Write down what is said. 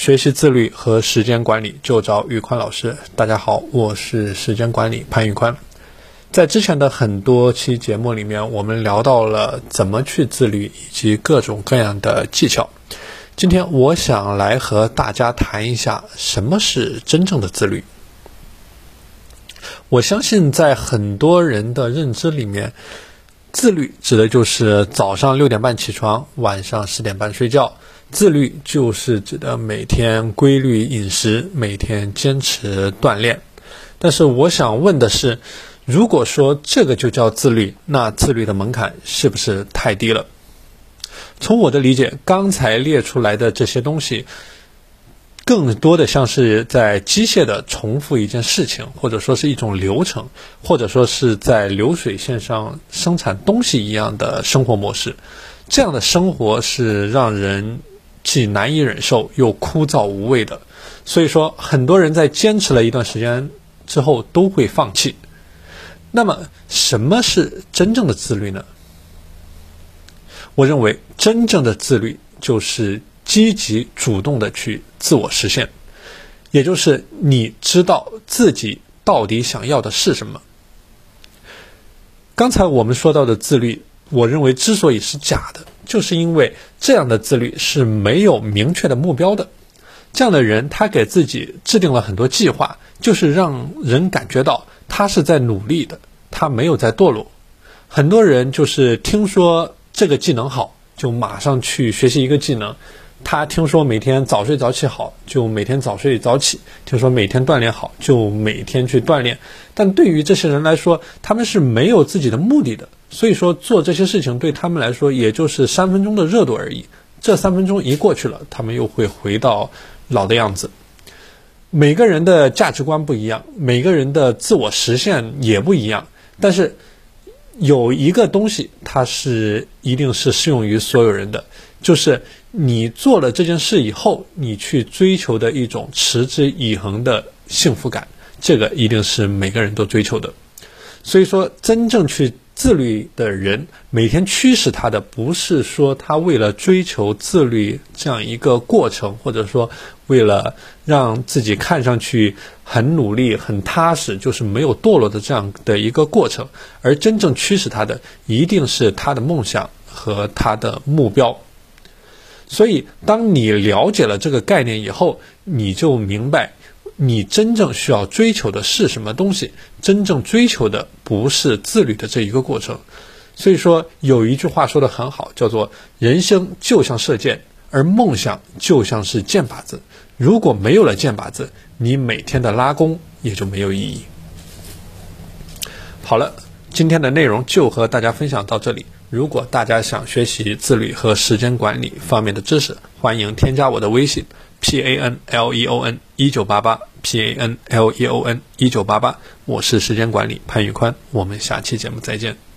学习自律和时间管理就找宇宽老师。大家好，我是时间管理潘宇宽。在之前的很多期节目里面，我们聊到了怎么去自律以及各种各样的技巧。今天我想来和大家谈一下什么是真正的自律。我相信在很多人的认知里面，自律指的就是早上六点半起床，晚上十点半睡觉。自律就是指的每天规律饮食，每天坚持锻炼。但是我想问的是，如果说这个就叫自律，那自律的门槛是不是太低了？从我的理解，刚才列出来的这些东西，更多的像是在机械的重复一件事情，或者说是一种流程，或者说是在流水线上生产东西一样的生活模式。这样的生活是让人。既难以忍受又枯燥无味的，所以说很多人在坚持了一段时间之后都会放弃。那么，什么是真正的自律呢？我认为，真正的自律就是积极主动的去自我实现，也就是你知道自己到底想要的是什么。刚才我们说到的自律，我认为之所以是假的。就是因为这样的自律是没有明确的目标的，这样的人他给自己制定了很多计划，就是让人感觉到他是在努力的，他没有在堕落。很多人就是听说这个技能好，就马上去学习一个技能。他听说每天早睡早起好，就每天早睡早起；听说每天锻炼好，就每天去锻炼。但对于这些人来说，他们是没有自己的目的的，所以说做这些事情对他们来说也就是三分钟的热度而已。这三分钟一过去了，他们又会回到老的样子。每个人的价值观不一样，每个人的自我实现也不一样，但是有一个东西，它是一定是适用于所有人的。就是你做了这件事以后，你去追求的一种持之以恒的幸福感，这个一定是每个人都追求的。所以说，真正去自律的人，每天驱使他的不是说他为了追求自律这样一个过程，或者说为了让自己看上去很努力、很踏实，就是没有堕落的这样的一个过程，而真正驱使他的，一定是他的梦想和他的目标。所以，当你了解了这个概念以后，你就明白，你真正需要追求的是什么东西。真正追求的不是自律的这一个过程。所以说，有一句话说的很好，叫做“人生就像射箭，而梦想就像是箭靶子。如果没有了箭靶子，你每天的拉弓也就没有意义。”好了，今天的内容就和大家分享到这里。如果大家想学习自律和时间管理方面的知识，欢迎添加我的微信 p a n l e o n 一九八八 p a n l e o n 一九八八，我是时间管理潘宇宽，我们下期节目再见。